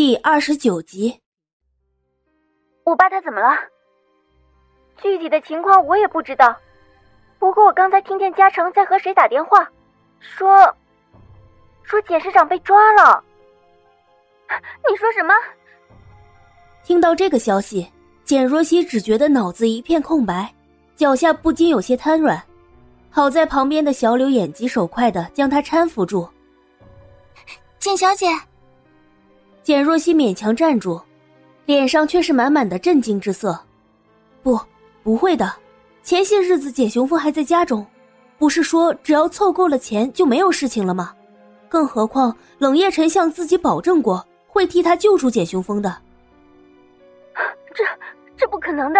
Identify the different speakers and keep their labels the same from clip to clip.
Speaker 1: 第二十九集。
Speaker 2: 我爸他怎么了？具体的情况我也不知道。不过我刚才听见嘉诚在和谁打电话，说说简市长被抓了。你说什么？
Speaker 1: 听到这个消息，简若曦只觉得脑子一片空白，脚下不禁有些瘫软。好在旁边的小柳眼疾手快的将她搀扶住。
Speaker 3: 简小姐，
Speaker 1: 简若曦勉强站住，脸上却是满满的震惊之色。不，不会的，前些日子简雄风还在家中，不是说只要凑够了钱就没有事情了吗？更何况冷夜辰向自己保证过会替他救出简雄风的。
Speaker 2: 这这不可能的，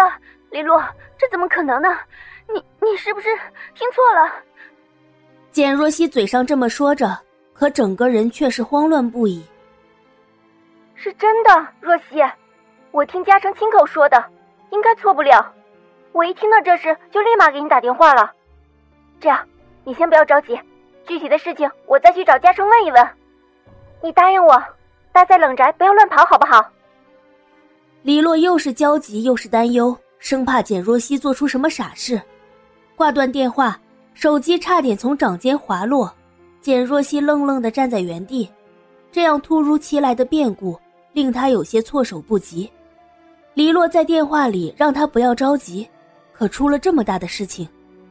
Speaker 2: 李洛，这怎么可能呢？你你是不是听错了？
Speaker 1: 简若曦嘴上这么说着，可整个人却是慌乱不已。
Speaker 2: 是真的，若曦，我听嘉诚亲口说的，应该错不了。我一听到这事，就立马给你打电话了。这样，你先不要着急，具体的事情我再去找嘉诚问一问。你答应我，待在冷宅，不要乱跑，好不好？
Speaker 1: 李洛又是焦急又是担忧，生怕简若曦做出什么傻事。挂断电话，手机差点从掌间滑落。简若曦愣愣的站在原地，这样突如其来的变故令他有些措手不及。黎洛在电话里让他不要着急，可出了这么大的事情，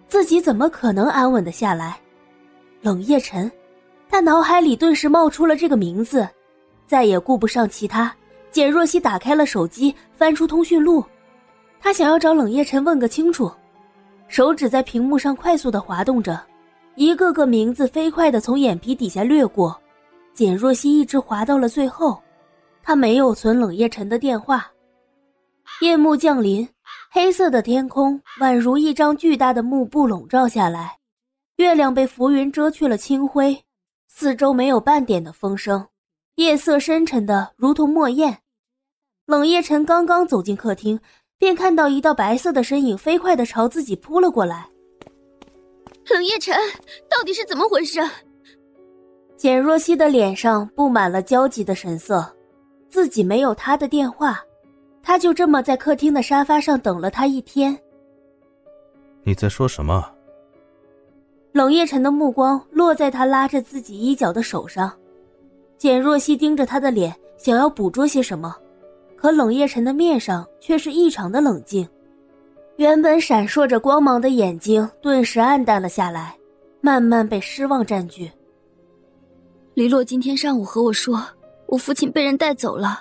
Speaker 1: 自己怎么可能安稳的下来？冷夜晨，他脑海里顿时冒出了这个名字，再也顾不上其他。简若曦打开了手机，翻出通讯录，他想要找冷夜晨问个清楚。手指在屏幕上快速的滑动着，一个个名字飞快的从眼皮底下掠过。简若曦一直滑到了最后，他没有存冷夜晨的电话。夜幕降临，黑色的天空宛如一张巨大的幕布笼罩下来，月亮被浮云遮去了清辉，四周没有半点的风声，夜色深沉的如同墨砚。冷夜晨刚刚走进客厅。便看到一道白色的身影飞快的朝自己扑了过来。
Speaker 3: 冷夜晨，到底是怎么回事？
Speaker 1: 简若曦的脸上布满了焦急的神色，自己没有他的电话，他就这么在客厅的沙发上等了他一天。
Speaker 4: 你在说什么？
Speaker 1: 冷夜晨的目光落在他拉着自己衣角的手上，简若曦盯着他的脸，想要捕捉些什么。可冷夜晨的面上却是异常的冷静，原本闪烁着光芒的眼睛顿时暗淡了下来，慢慢被失望占据。
Speaker 3: 黎洛今天上午和我说，我父亲被人带走了。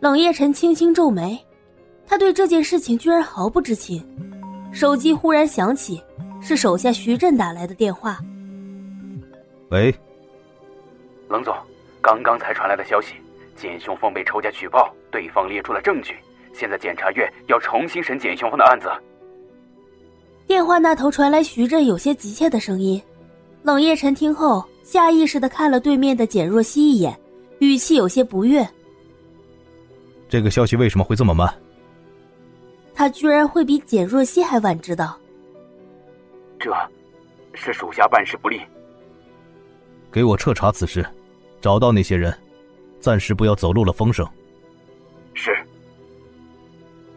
Speaker 1: 冷夜晨轻轻皱眉，他对这件事情居然毫不知情。手机忽然响起，是手下徐振打来的电话。
Speaker 4: 喂，
Speaker 5: 冷总，刚刚才传来的消息。简雄风被仇家举报，对方列出了证据，现在检察院要重新审简雄风的案子。
Speaker 1: 电话那头传来徐振有些急切的声音，冷夜晨听后下意识的看了对面的简若曦一眼，语气有些不悦：“
Speaker 4: 这个消息为什么会这么慢？”
Speaker 1: 他居然会比简若曦还晚知道。
Speaker 5: 这，是属下办事不力。
Speaker 4: 给我彻查此事，找到那些人。暂时不要走漏了风声。
Speaker 5: 是。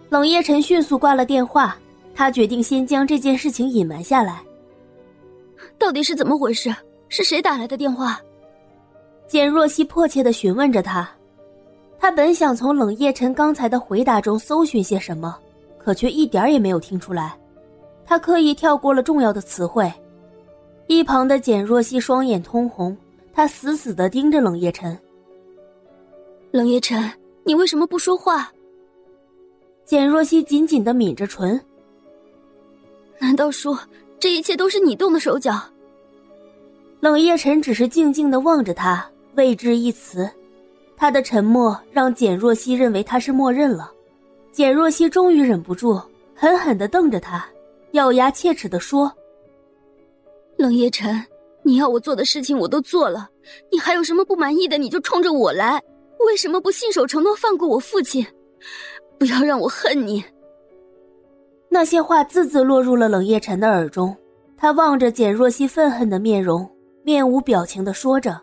Speaker 1: 冷夜晨迅速挂了电话，他决定先将这件事情隐瞒下来。
Speaker 3: 到底是怎么回事？是谁打来的电话？
Speaker 1: 简若曦迫切的询问着他。他本想从冷夜晨刚才的回答中搜寻些什么，可却一点也没有听出来。他刻意跳过了重要的词汇。一旁的简若曦双眼通红，他死死的盯着冷夜晨。
Speaker 3: 冷夜晨，你为什么不说话？
Speaker 1: 简若曦紧紧的抿着唇。
Speaker 3: 难道说这一切都是你动的手脚？
Speaker 1: 冷夜晨只是静静的望着他，未置一词。他的沉默让简若曦认为他是默认了。简若曦终于忍不住，狠狠的瞪着他，咬牙切齿的说：“
Speaker 3: 冷夜晨，你要我做的事情我都做了，你还有什么不满意的，你就冲着我来。”为什么不信守承诺放过我父亲？不要让我恨你。
Speaker 1: 那些话字字落入了冷夜晨的耳中，他望着简若曦愤恨的面容，面无表情的说着：“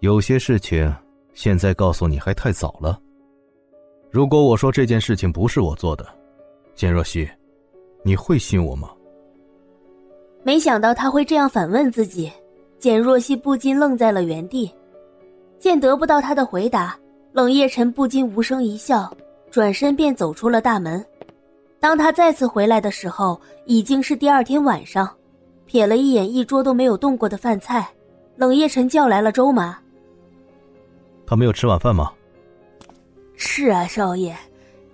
Speaker 4: 有些事情现在告诉你还太早了。如果我说这件事情不是我做的，简若曦，你会信我吗？
Speaker 1: 没想到他会这样反问自己，简若曦不禁愣在了原地。见得不到他的回答，冷夜晨不禁无声一笑，转身便走出了大门。当他再次回来的时候，已经是第二天晚上。瞥了一眼一桌都没有动过的饭菜，冷夜晨叫来了周妈。
Speaker 4: 他没有吃晚饭吗？
Speaker 1: 是啊，少爷，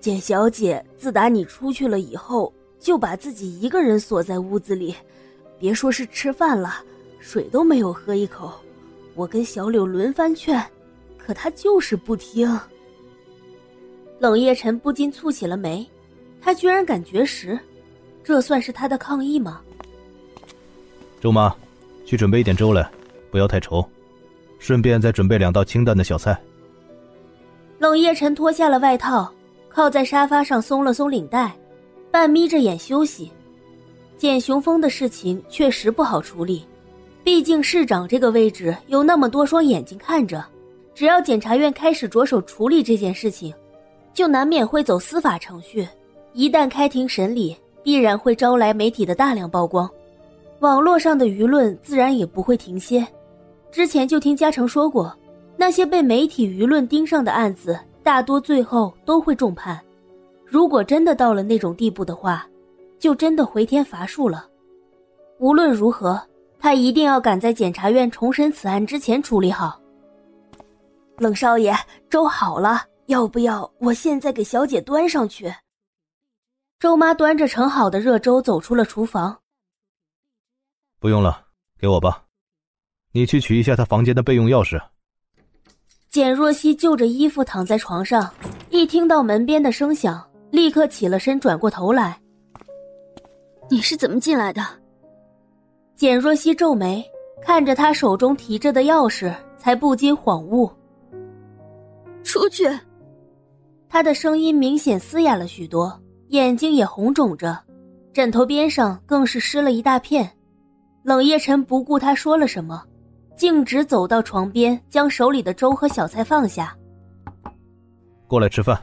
Speaker 1: 简小姐自打你出去了以后，就把自己一个人锁在屋子里，别说是吃饭了，水都没有喝一口。我跟小柳轮番劝，可他就是不听。冷夜晨不禁蹙起了眉，他居然敢绝食，这算是他的抗议吗？
Speaker 4: 周妈，去准备一点粥来，不要太稠，顺便再准备两道清淡的小菜。
Speaker 1: 冷夜晨脱下了外套，靠在沙发上松了松领带，半眯着眼休息。简雄风的事情确实不好处理，毕竟市长这个位置有那么多双眼睛看着，只要检察院开始着手处理这件事情，就难免会走司法程序。一旦开庭审理，必然会招来媒体的大量曝光。网络上的舆论自然也不会停歇。之前就听嘉诚说过，那些被媒体舆论盯上的案子，大多最后都会重判。如果真的到了那种地步的话，就真的回天乏术了。无论如何，他一定要赶在检察院重审此案之前处理好。冷少爷，粥好了，要不要我现在给小姐端上去？周妈端着盛好的热粥走出了厨房。
Speaker 4: 不用了，给我吧。你去取一下他房间的备用钥匙。
Speaker 1: 简若曦就着衣服躺在床上，一听到门边的声响，立刻起了身，转过头来。
Speaker 3: 你是怎么进来的？
Speaker 1: 简若曦皱眉，看着他手中提着的钥匙，才不禁恍悟。
Speaker 3: 出去。
Speaker 1: 他的声音明显嘶哑了许多，眼睛也红肿着，枕头边上更是湿了一大片。冷夜晨不顾他说了什么，径直走到床边，将手里的粥和小菜放下。
Speaker 4: 过来吃饭。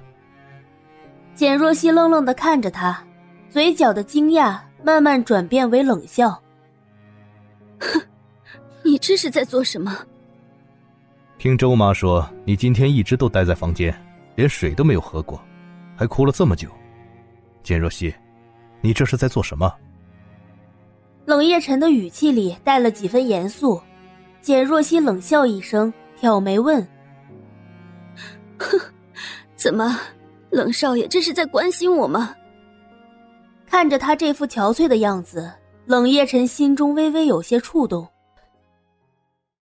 Speaker 1: 简若曦愣愣的看着他，嘴角的惊讶慢慢转变为冷笑。
Speaker 3: 哼，你这是在做什么？
Speaker 4: 听周妈说，你今天一直都待在房间，连水都没有喝过，还哭了这么久。简若曦，你这是在做什么？
Speaker 1: 冷夜晨的语气里带了几分严肃，简若曦冷笑一声，挑眉问：“
Speaker 3: 哼，怎么，冷少爷这是在关心我吗？”
Speaker 1: 看着他这副憔悴的样子，冷夜晨心中微微有些触动。